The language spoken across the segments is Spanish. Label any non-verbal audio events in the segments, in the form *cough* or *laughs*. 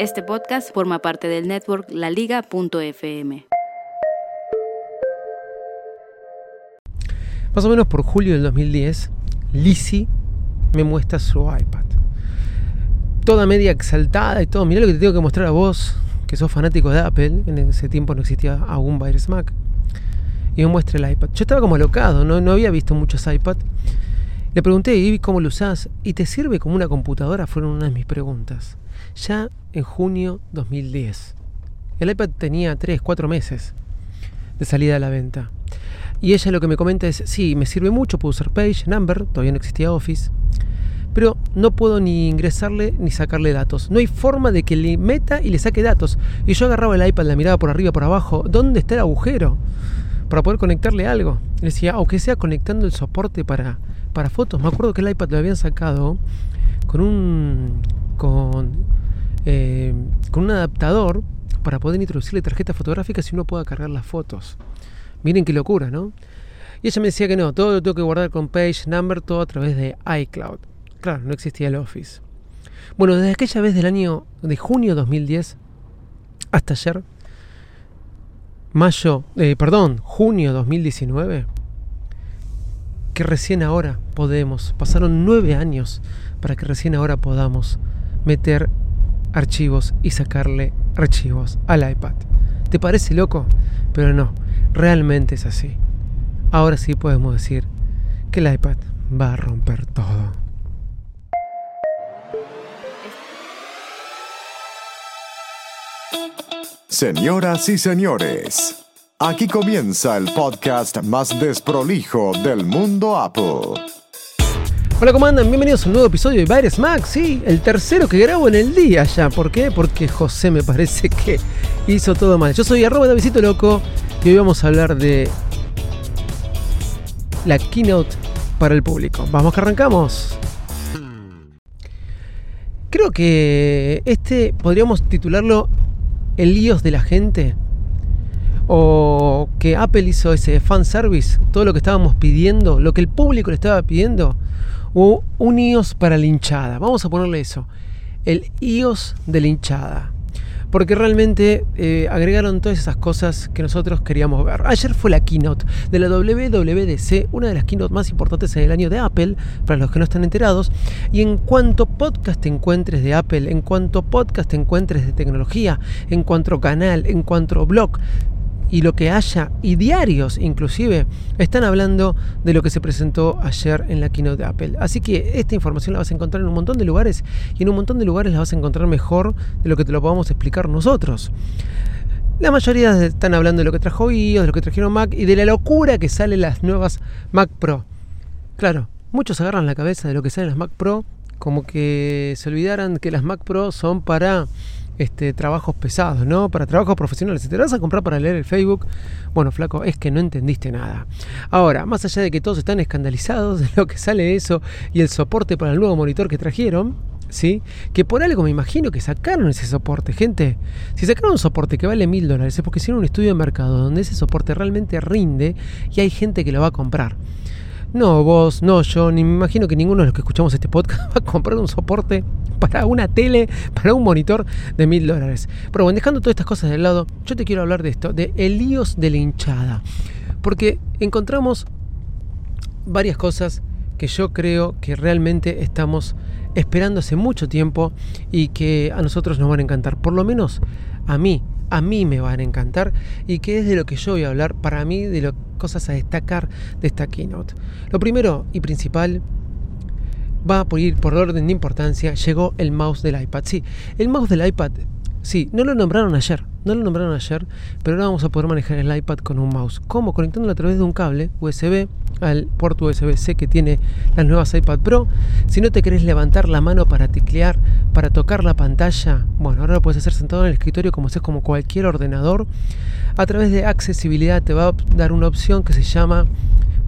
Este podcast forma parte del network laliga.fm. Más o menos por julio del 2010, Lizzie me muestra su iPad. Toda media exaltada y todo. Mirá lo que te tengo que mostrar a vos, que sos fanático de Apple. En ese tiempo no existía aún Virus Mac. Y me muestra el iPad. Yo estaba como alocado, no, no había visto muchos iPad. Le pregunté, ¿y cómo lo usás? ¿Y te sirve como una computadora? Fueron una de mis preguntas ya en junio 2010. El iPad tenía 3, 4 meses de salida a la venta. Y ella lo que me comenta es, sí, me sirve mucho, puedo usar Page, Number, todavía no existía Office, pero no puedo ni ingresarle ni sacarle datos. No hay forma de que le meta y le saque datos. Y yo agarraba el iPad, la miraba por arriba, por abajo, ¿dónde está el agujero? Para poder conectarle algo. Le decía, aunque sea conectando el soporte para, para fotos. Me acuerdo que el iPad lo habían sacado con un... con eh, con un adaptador para poder introducirle tarjetas fotográficas y uno pueda cargar las fotos. Miren qué locura, ¿no? Y ella me decía que no, todo lo tengo que guardar con Page Number, todo a través de iCloud. Claro, no existía el Office. Bueno, desde aquella vez del año de junio 2010 hasta ayer, mayo, eh, perdón, junio 2019, que recién ahora podemos, pasaron nueve años para que recién ahora podamos meter archivos y sacarle archivos al iPad. ¿Te parece loco? Pero no, realmente es así. Ahora sí podemos decir que el iPad va a romper todo. Señoras y señores, aquí comienza el podcast más desprolijo del mundo Apple. Hola, ¿cómo andan? Bienvenidos a un nuevo episodio de Baires Max, sí, el tercero que grabo en el día ya. ¿Por qué? Porque José me parece que hizo todo mal. Yo soy arroba Davidito Loco y hoy vamos a hablar de la keynote para el público. Vamos que arrancamos. Creo que este podríamos titularlo El líos de la gente. O que Apple hizo ese fan service, todo lo que estábamos pidiendo, lo que el público le estaba pidiendo o un iOS para la hinchada. Vamos a ponerle eso. El iOS de la hinchada. Porque realmente eh, agregaron todas esas cosas que nosotros queríamos ver. Ayer fue la keynote de la WWDC, una de las keynotes más importantes en el año de Apple, para los que no están enterados. Y en cuanto podcast encuentres de Apple, en cuanto podcast encuentres de tecnología, en cuanto canal, en cuanto blog, y lo que haya, y diarios inclusive, están hablando de lo que se presentó ayer en la keynote de Apple. Así que esta información la vas a encontrar en un montón de lugares y en un montón de lugares la vas a encontrar mejor de lo que te lo podamos explicar nosotros. La mayoría están hablando de lo que trajo iOS, de lo que trajeron Mac y de la locura que salen las nuevas Mac Pro. Claro, muchos agarran la cabeza de lo que salen las Mac Pro como que se olvidaran que las Mac Pro son para este, trabajos pesados, ¿no? Para trabajos profesionales. Si te vas a comprar para leer el Facebook, bueno, flaco, es que no entendiste nada. Ahora, más allá de que todos están escandalizados de lo que sale eso y el soporte para el nuevo monitor que trajeron, ¿sí? Que por algo me imagino que sacaron ese soporte, gente. Si sacaron un soporte que vale mil dólares es porque hicieron un estudio de mercado donde ese soporte realmente rinde y hay gente que lo va a comprar. No, vos, no, yo, ni me imagino que ninguno de los que escuchamos este podcast *laughs* va a comprar un soporte para una tele, para un monitor de mil dólares. Pero bueno, dejando todas estas cosas de lado, yo te quiero hablar de esto, de el de la hinchada. Porque encontramos varias cosas que yo creo que realmente estamos esperando hace mucho tiempo y que a nosotros nos van a encantar. Por lo menos a mí, a mí me van a encantar y que es de lo que yo voy a hablar para mí, de las cosas a destacar de esta keynote. Lo primero y principal va por ir por orden de importancia, llegó el mouse del iPad. Sí, el mouse del iPad Sí, no lo nombraron ayer, no lo nombraron ayer, pero ahora vamos a poder manejar el iPad con un mouse. ¿Cómo? Conectándolo a través de un cable USB al puerto USB-C que tiene las nuevas iPad Pro. Si no te querés levantar la mano para teclear, para tocar la pantalla, bueno, ahora lo puedes hacer sentado en el escritorio como es como cualquier ordenador. A través de accesibilidad te va a dar una opción que se llama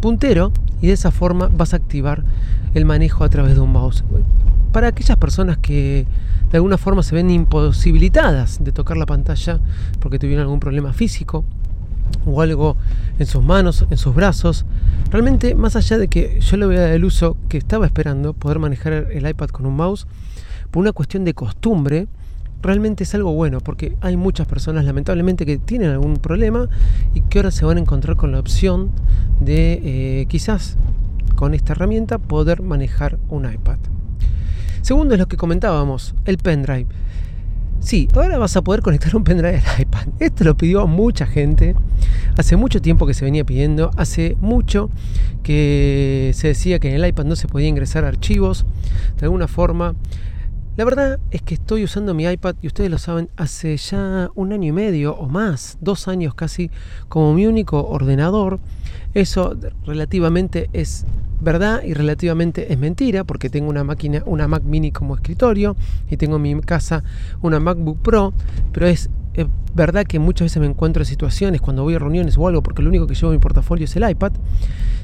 puntero y de esa forma vas a activar el manejo a través de un mouse. Para aquellas personas que de alguna forma se ven imposibilitadas de tocar la pantalla porque tuvieron algún problema físico o algo en sus manos, en sus brazos. Realmente, más allá de que yo le voy a dar el uso que estaba esperando, poder manejar el iPad con un mouse, por una cuestión de costumbre, realmente es algo bueno, porque hay muchas personas lamentablemente que tienen algún problema y que ahora se van a encontrar con la opción de eh, quizás con esta herramienta poder manejar un iPad. Segundo es lo que comentábamos, el pendrive. Sí, ahora vas a poder conectar un pendrive al iPad. Esto lo pidió mucha gente. Hace mucho tiempo que se venía pidiendo. Hace mucho que se decía que en el iPad no se podía ingresar archivos. De alguna forma. La verdad es que estoy usando mi iPad, y ustedes lo saben, hace ya un año y medio o más, dos años casi, como mi único ordenador. Eso relativamente es verdad y relativamente es mentira, porque tengo una máquina, una Mac mini como escritorio y tengo en mi casa una MacBook Pro, pero es, verdad que muchas veces me encuentro en situaciones cuando voy a reuniones o algo, porque lo único que llevo en mi portafolio es el iPad,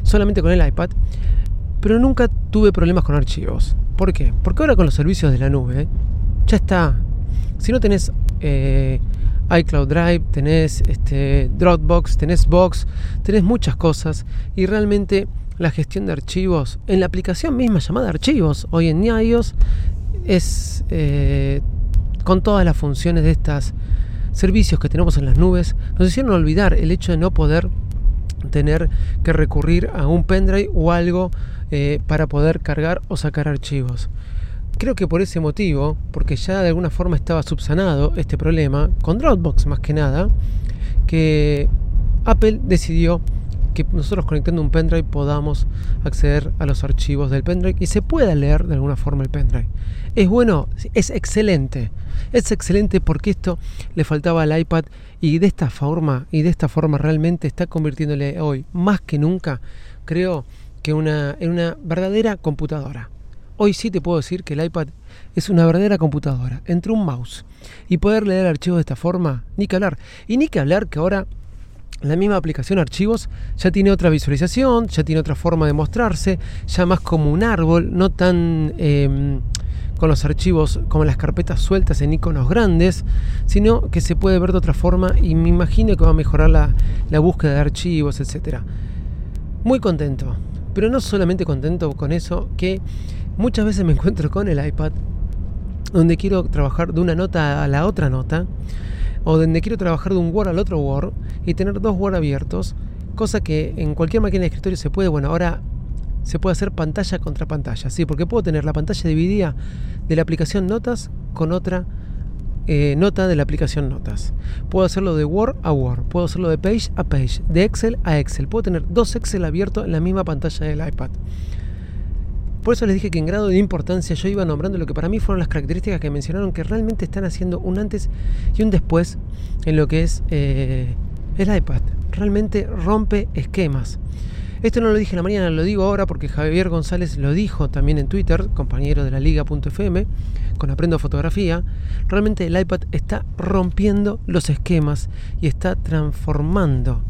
solamente con el iPad, pero nunca tuve problemas con archivos. ¿Por qué? Porque ahora con los servicios de la nube, ya está. Si no tenés eh, iCloud Drive, tenés este, Dropbox, tenés Box, tenés muchas cosas y realmente la gestión de archivos en la aplicación misma llamada archivos hoy en iOS es eh, con todas las funciones de estos servicios que tenemos en las nubes nos hicieron olvidar el hecho de no poder tener que recurrir a un pendrive o algo eh, para poder cargar o sacar archivos. Creo que por ese motivo, porque ya de alguna forma estaba subsanado este problema, con Dropbox más que nada, que Apple decidió que nosotros conectando un pendrive podamos acceder a los archivos del pendrive y se pueda leer de alguna forma el pendrive. Es bueno, es excelente. Es excelente porque esto le faltaba al iPad y de esta forma y de esta forma realmente está convirtiéndole hoy más que nunca, creo que una en una verdadera computadora. Hoy sí te puedo decir que el iPad es una verdadera computadora, entre un mouse y poder leer archivos de esta forma, ni que hablar. Y ni que hablar que ahora la misma aplicación archivos ya tiene otra visualización, ya tiene otra forma de mostrarse, ya más como un árbol, no tan em, con los archivos como las carpetas sueltas en iconos grandes, sino que se puede ver de otra forma y me imagino que va a mejorar la, la búsqueda de archivos, etc. Muy contento, pero no solamente contento con eso, que muchas veces me encuentro con el iPad donde quiero trabajar de una nota a la otra nota o donde quiero trabajar de un Word al otro Word y tener dos Word abiertos, cosa que en cualquier máquina de escritorio se puede, bueno, ahora se puede hacer pantalla contra pantalla, sí, porque puedo tener la pantalla dividida de la aplicación Notas con otra eh, nota de la aplicación Notas. Puedo hacerlo de Word a Word, puedo hacerlo de Page a Page, de Excel a Excel, puedo tener dos Excel abiertos en la misma pantalla del iPad. Por eso les dije que en grado de importancia yo iba nombrando lo que para mí fueron las características que mencionaron que realmente están haciendo un antes y un después en lo que es eh, el iPad. Realmente rompe esquemas. Esto no lo dije en la mañana, lo digo ahora porque Javier González lo dijo también en Twitter, compañero de la liga.fm, con Aprendo Fotografía. Realmente el iPad está rompiendo los esquemas y está transformando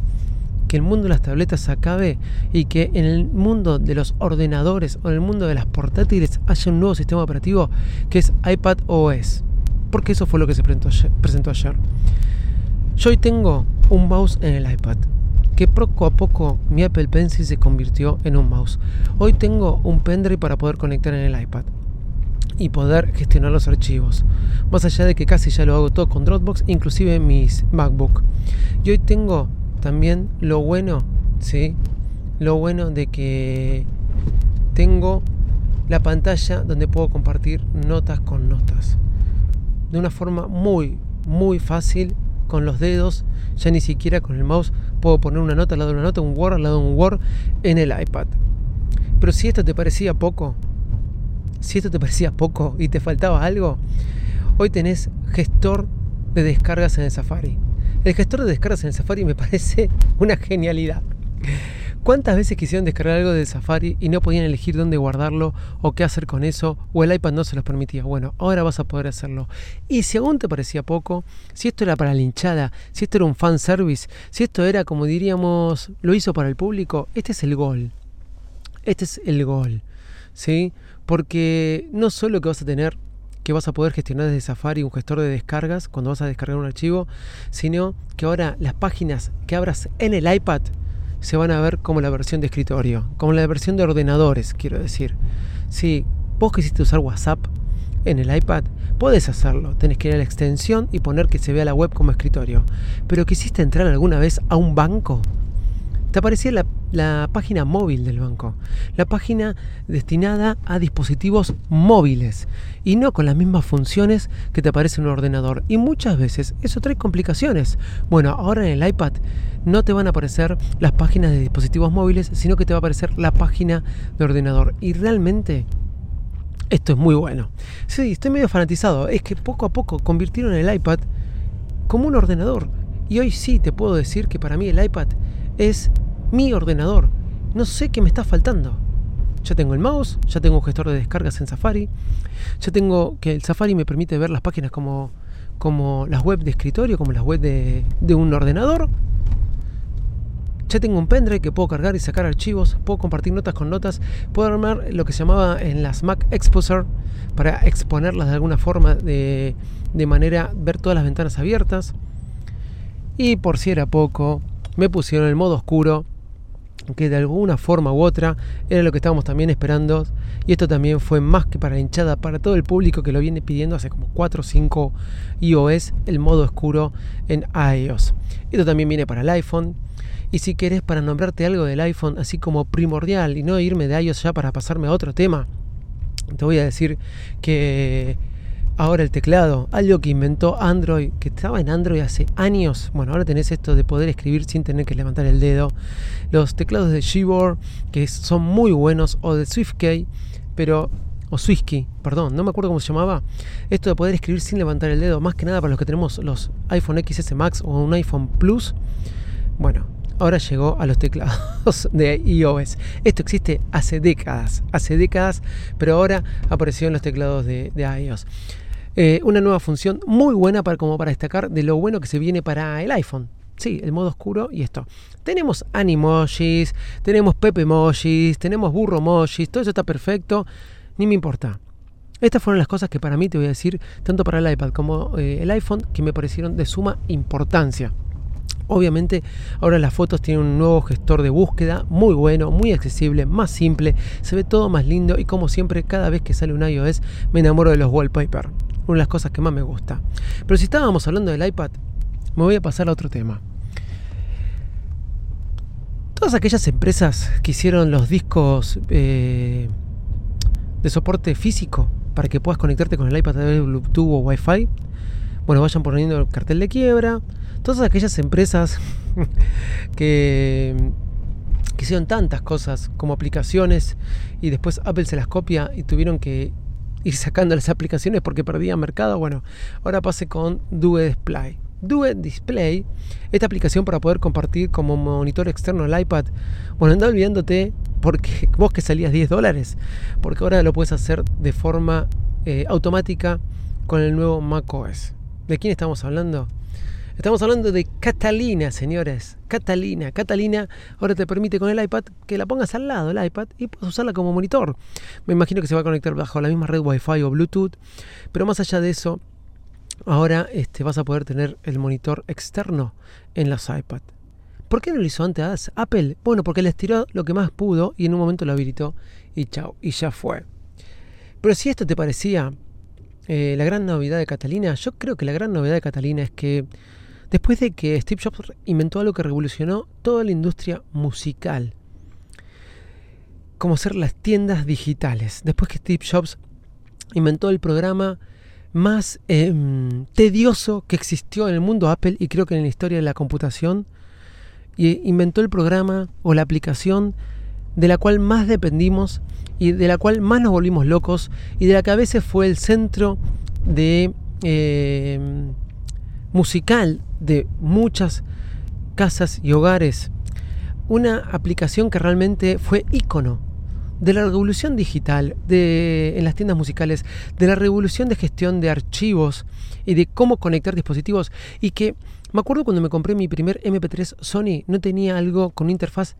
que el mundo de las tabletas acabe y que en el mundo de los ordenadores o en el mundo de las portátiles haya un nuevo sistema operativo que es iPad OS. Porque eso fue lo que se presentó ayer. Yo hoy tengo un mouse en el iPad. Que poco a poco mi Apple Pencil se convirtió en un mouse. Hoy tengo un pendrive para poder conectar en el iPad y poder gestionar los archivos. Más allá de que casi ya lo hago todo con Dropbox, inclusive mis MacBook. Y hoy tengo también lo bueno, ¿sí? Lo bueno de que tengo la pantalla donde puedo compartir notas con notas. De una forma muy, muy fácil con los dedos, ya ni siquiera con el mouse puedo poner una nota al lado de una nota, un Word al lado de un Word en el iPad. Pero si esto te parecía poco, si esto te parecía poco y te faltaba algo, hoy tenés gestor de descargas en el Safari. El gestor de descargas en el Safari me parece una genialidad. ¿Cuántas veces quisieron descargar algo del Safari y no podían elegir dónde guardarlo o qué hacer con eso o el iPad no se los permitía? Bueno, ahora vas a poder hacerlo. Y si aún te parecía poco, si esto era para la hinchada, si esto era un fan service, si esto era como diríamos, lo hizo para el público, este es el gol. Este es el gol. ¿Sí? Porque no solo que vas a tener que vas a poder gestionar desde Safari un gestor de descargas cuando vas a descargar un archivo, sino que ahora las páginas que abras en el iPad se van a ver como la versión de escritorio, como la versión de ordenadores, quiero decir. Si vos quisiste usar WhatsApp en el iPad, puedes hacerlo. Tenés que ir a la extensión y poner que se vea la web como escritorio. Pero quisiste entrar alguna vez a un banco, te aparecía la, página móvil del banco, la página destinada a dispositivos móviles y no con las mismas funciones que te aparece en un ordenador. Y muchas veces eso trae complicaciones. Bueno, ahora en el iPad no te van a aparecer las páginas de dispositivos móviles, sino que te va a aparecer la página de ordenador. Y realmente esto es muy bueno. Sí, estoy medio fanatizado. Es que poco a poco convirtieron el iPad como un ordenador. Y hoy sí te puedo decir que para mí el iPad es mi ordenador. No sé qué me está faltando. Ya tengo el mouse, ya tengo un gestor de descargas en Safari, ya tengo que el Safari me permite ver las páginas como, como las web de escritorio, como las web de, de un ordenador. Ya tengo un pendrive que puedo cargar y sacar archivos, puedo compartir notas con notas, puedo armar lo que se llamaba en las Mac Exposer para exponerlas de alguna forma de, de manera ver todas las ventanas abiertas. Y por si era poco, me pusieron el modo oscuro, que de alguna forma u otra era lo que estábamos también esperando. Y esto también fue más que para la hinchada, para todo el público que lo viene pidiendo hace como 4 o 5 iOS, el modo oscuro en iOS. Esto también viene para el iPhone. Y si querés para nombrarte algo del iPhone así como primordial y no irme de iOS ya para pasarme a otro tema, te voy a decir que Ahora el teclado, algo que inventó Android, que estaba en Android hace años. Bueno, ahora tenés esto de poder escribir sin tener que levantar el dedo. Los teclados de Gboard, que son muy buenos, o de SwiftKey, pero o SwiftKey, perdón, no me acuerdo cómo se llamaba. Esto de poder escribir sin levantar el dedo, más que nada para los que tenemos los iPhone XS Max o un iPhone Plus. Bueno, ahora llegó a los teclados *laughs* de iOS. Esto existe hace décadas, hace décadas, pero ahora apareció en los teclados de iOS. Eh, una nueva función muy buena para, como para destacar de lo bueno que se viene para el iPhone. Sí, el modo oscuro y esto. Tenemos animojis, tenemos pepe emojis, tenemos burro emojis, todo eso está perfecto, ni me importa. Estas fueron las cosas que para mí te voy a decir, tanto para el iPad como eh, el iPhone, que me parecieron de suma importancia. Obviamente ahora las fotos tienen un nuevo gestor de búsqueda muy bueno, muy accesible, más simple, se ve todo más lindo y como siempre cada vez que sale un iOS me enamoro de los wallpaper una de las cosas que más me gusta. Pero si estábamos hablando del iPad, me voy a pasar a otro tema. Todas aquellas empresas que hicieron los discos eh, de soporte físico para que puedas conectarte con el iPad a través de Bluetooth o Wi-Fi, bueno, vayan poniendo el cartel de quiebra. Todas aquellas empresas *laughs* que, que hicieron tantas cosas como aplicaciones y después Apple se las copia y tuvieron que ir sacando las aplicaciones porque perdía mercado. Bueno, ahora pase con Due Display. Due Display, esta aplicación para poder compartir como monitor externo el iPad. Bueno, anda olvidándote porque *laughs* vos que salías 10 dólares, porque ahora lo puedes hacer de forma eh, automática con el nuevo macOS. ¿De quién estamos hablando? Estamos hablando de Catalina, señores. Catalina. Catalina ahora te permite con el iPad que la pongas al lado del iPad y puedes usarla como monitor. Me imagino que se va a conectar bajo la misma red Wi-Fi o Bluetooth. Pero más allá de eso, ahora este, vas a poder tener el monitor externo en los iPad. ¿Por qué no lo hizo antes Apple? Bueno, porque le estiró lo que más pudo y en un momento lo habilitó y chao, y ya fue. Pero si esto te parecía eh, la gran novedad de Catalina, yo creo que la gran novedad de Catalina es que después de que Steve Jobs inventó algo que revolucionó toda la industria musical, como ser las tiendas digitales. Después que Steve Jobs inventó el programa más em, tedioso que existió en el mundo Apple y creo que en la historia de la computación, y inventó el programa o la aplicación de la cual más dependimos y de la cual más nos volvimos locos y de la que a veces fue el centro de... Em, musical de muchas casas y hogares. Una aplicación que realmente fue ícono de la revolución digital de, en las tiendas musicales, de la revolución de gestión de archivos y de cómo conectar dispositivos. Y que me acuerdo cuando me compré mi primer MP3 Sony, no tenía algo con una interfaz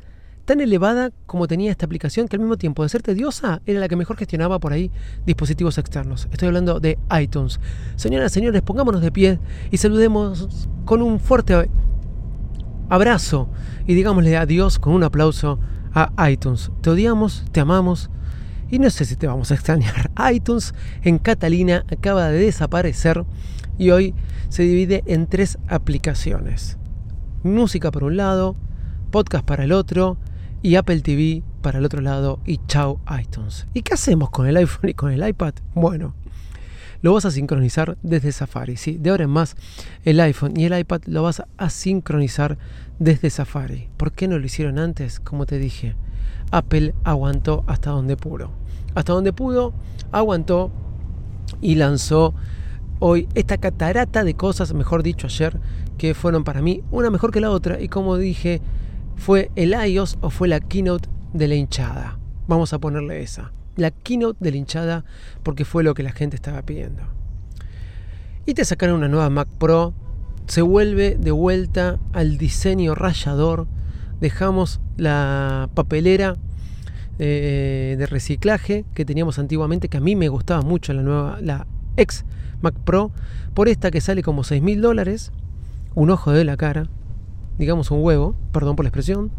tan elevada como tenía esta aplicación que al mismo tiempo de ser tediosa era la que mejor gestionaba por ahí dispositivos externos. Estoy hablando de iTunes. Señoras, y señores, pongámonos de pie y saludemos con un fuerte abrazo y digámosle adiós con un aplauso a iTunes. Te odiamos, te amamos y no sé si te vamos a extrañar. *laughs* iTunes en Catalina acaba de desaparecer y hoy se divide en tres aplicaciones. Música por un lado, podcast para el otro y Apple TV para el otro lado y chao iTunes. ¿Y qué hacemos con el iPhone y con el iPad? Bueno, lo vas a sincronizar desde Safari. ¿sí? De ahora en más, el iPhone y el iPad lo vas a sincronizar desde Safari. ¿Por qué no lo hicieron antes? Como te dije, Apple aguantó hasta donde pudo. Hasta donde pudo, aguantó y lanzó hoy esta catarata de cosas, mejor dicho ayer, que fueron para mí una mejor que la otra. Y como dije, fue el iOS o fue la keynote de la hinchada. Vamos a ponerle esa. La keynote de la hinchada porque fue lo que la gente estaba pidiendo. Y te sacaron una nueva Mac Pro. Se vuelve de vuelta al diseño rayador. Dejamos la papelera eh, de reciclaje que teníamos antiguamente, que a mí me gustaba mucho la nueva, la ex Mac Pro, por esta que sale como 6 mil dólares, un ojo de la cara, digamos un huevo, perdón por la expresión,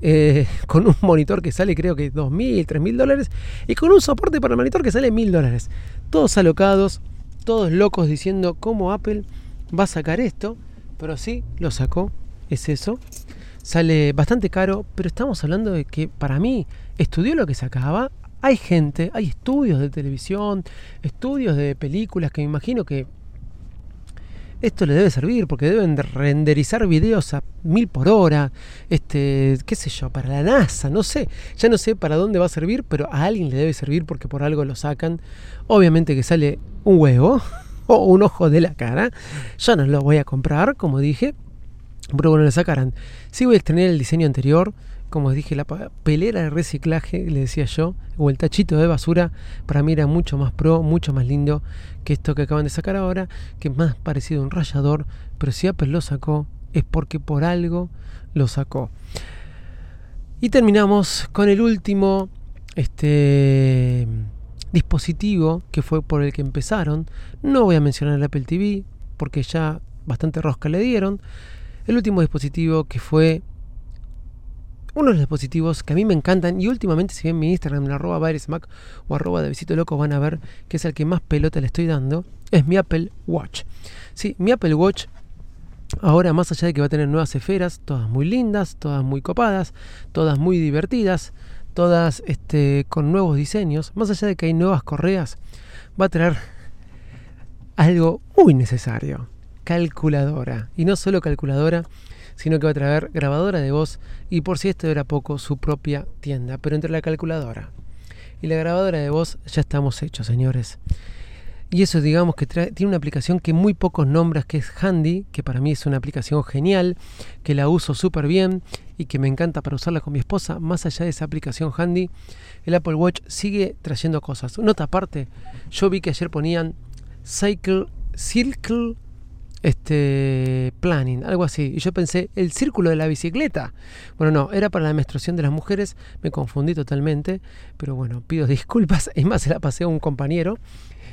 eh, *laughs* con un monitor que sale creo que 2.000, 3.000 dólares y con un soporte para el monitor que sale 1.000 dólares. Todos alocados, todos locos diciendo cómo Apple va a sacar esto, pero sí lo sacó, es eso. Sale bastante caro, pero estamos hablando de que para mí estudió lo que sacaba. Hay gente, hay estudios de televisión, estudios de películas que me imagino que esto le debe servir porque deben de renderizar videos a mil por hora, este, qué sé yo, para la NASA, no sé, ya no sé para dónde va a servir, pero a alguien le debe servir porque por algo lo sacan. Obviamente que sale un huevo *laughs* o un ojo de la cara. Yo no lo voy a comprar, como dije, pero bueno, le sacarán. Sí voy a extrañar el diseño anterior, como dije, la pelera de reciclaje, le decía yo, o el tachito de basura, para mí era mucho más pro, mucho más lindo que esto que acaban de sacar ahora, que es más parecido a un rayador, pero si Apple lo sacó, es porque por algo lo sacó. Y terminamos con el último este, dispositivo que fue por el que empezaron. No voy a mencionar el Apple TV porque ya bastante rosca le dieron. El último dispositivo que fue uno de los dispositivos que a mí me encantan y últimamente si ven mi Instagram en arroba Mac o arroba de Visito Loco van a ver que es el que más pelota le estoy dando, es mi Apple Watch. Sí, mi Apple Watch ahora más allá de que va a tener nuevas esferas, todas muy lindas, todas muy copadas, todas muy divertidas, todas este, con nuevos diseños, más allá de que hay nuevas correas, va a traer algo muy necesario, calculadora. Y no solo calculadora, sino que va a traer grabadora de voz y por si esto era poco, su propia tienda. Pero entre la calculadora y la grabadora de voz ya estamos hechos, señores. Y eso digamos que tiene una aplicación que muy pocos nombras, que es Handy, que para mí es una aplicación genial, que la uso súper bien y que me encanta para usarla con mi esposa. Más allá de esa aplicación Handy, el Apple Watch sigue trayendo cosas. Nota aparte, yo vi que ayer ponían Cycle, Circle este planning, algo así. Y yo pensé, el círculo de la bicicleta. Bueno, no, era para la menstruación de las mujeres, me confundí totalmente, pero bueno, pido disculpas, *laughs* y más se la pasé a un compañero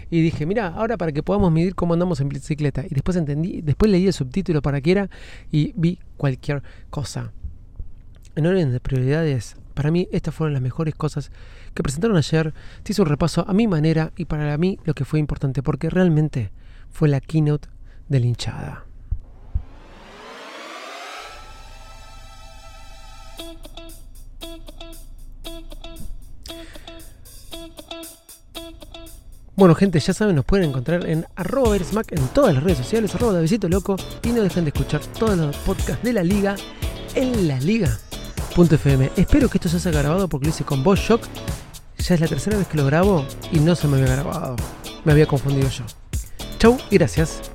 y dije, mira, ahora para que podamos medir cómo andamos en bicicleta. Y después entendí, después leí el subtítulo para que era y vi cualquier cosa. En orden de prioridades, para mí estas fueron las mejores cosas que presentaron ayer. Te hice un repaso a mi manera y para mí lo que fue importante, porque realmente fue la keynote de la hinchada. Bueno, gente, ya saben, nos pueden encontrar en arroba en todas las redes sociales, arroba de Visito Loco, y no dejen de escuchar todos los podcasts de la liga en la liga.fm. Espero que esto se haya grabado porque lo hice con Voz Shock. Ya es la tercera vez que lo grabo y no se me había grabado. Me había confundido yo. Chau y gracias.